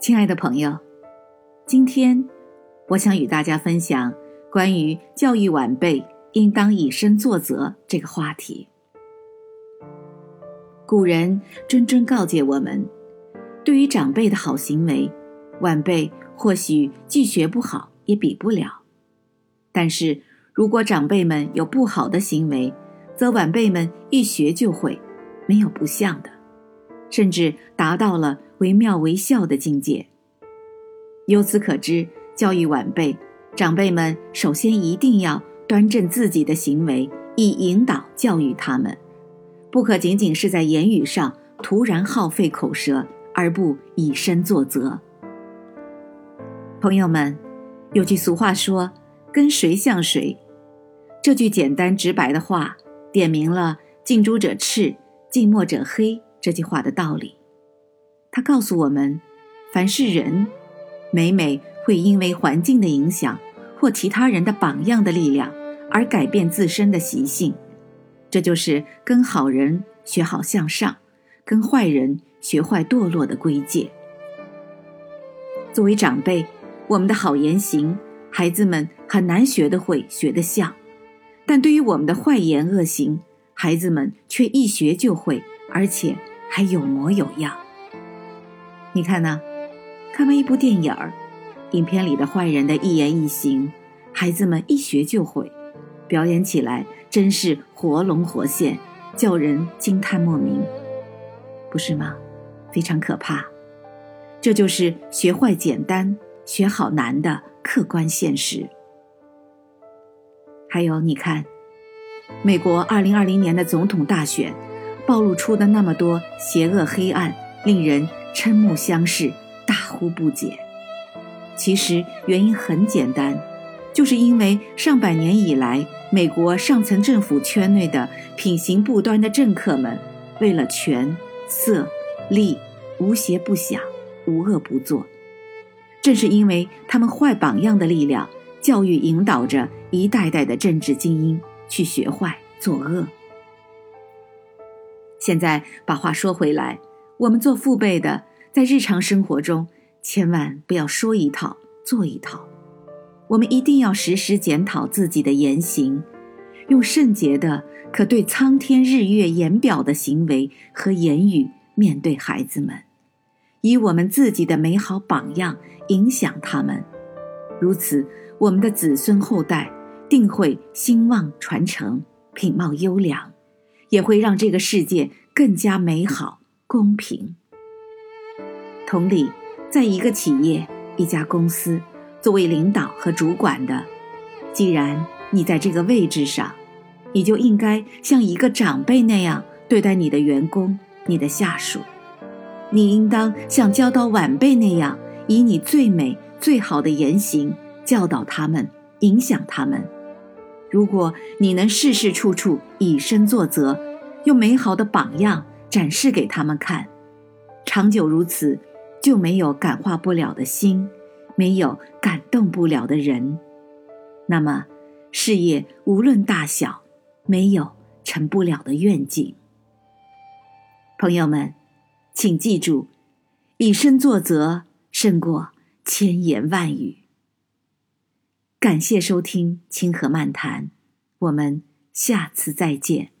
亲爱的朋友，今天我想与大家分享关于教育晚辈应当以身作则这个话题。古人谆谆告诫我们，对于长辈的好行为，晚辈或许既学不好，也比不了；但是如果长辈们有不好的行为，则晚辈们一学就会，没有不像的，甚至达到了惟妙惟肖的境界。由此可知，教育晚辈，长辈们首先一定要端正自己的行为，以引导教育他们，不可仅仅是在言语上突然耗费口舌，而不以身作则。朋友们，有句俗话说：“跟谁像谁。”这句简单直白的话。点明了“近朱者赤，近墨者黑”这句话的道理。它告诉我们，凡是人，每每会因为环境的影响或其他人的榜样的力量而改变自身的习性。这就是跟好人学好向上，跟坏人学坏堕落的归界。作为长辈，我们的好言行，孩子们很难学得会、学得像。但对于我们的坏言恶行，孩子们却一学就会，而且还有模有样。你看呢？看完一部电影儿，影片里的坏人的一言一行，孩子们一学就会，表演起来真是活龙活现，叫人惊叹莫名，不是吗？非常可怕。这就是学坏简单，学好难的客观现实。还有，你看，美国二零二零年的总统大选，暴露出的那么多邪恶黑暗，令人瞠目相视，大呼不解。其实原因很简单，就是因为上百年以来，美国上层政府圈内的品行不端的政客们，为了权、色、利，无邪不想，无恶不作。正是因为他们坏榜样的力量。教育引导着一代代的政治精英去学坏作恶。现在把话说回来，我们做父辈的，在日常生活中千万不要说一套做一套，我们一定要时时检讨自己的言行，用圣洁的、可对苍天日月言表的行为和言语面对孩子们，以我们自己的美好榜样影响他们，如此。我们的子孙后代定会兴旺传承，品貌优良，也会让这个世界更加美好公平。同理，在一个企业、一家公司，作为领导和主管的，既然你在这个位置上，你就应该像一个长辈那样对待你的员工、你的下属。你应当像教导晚辈那样，以你最美、最好的言行。教导他们，影响他们。如果你能事事处处以身作则，用美好的榜样展示给他们看，长久如此，就没有感化不了的心，没有感动不了的人。那么，事业无论大小，没有成不了的愿景。朋友们，请记住，以身作则胜过千言万语。感谢收听《清河漫谈》，我们下次再见。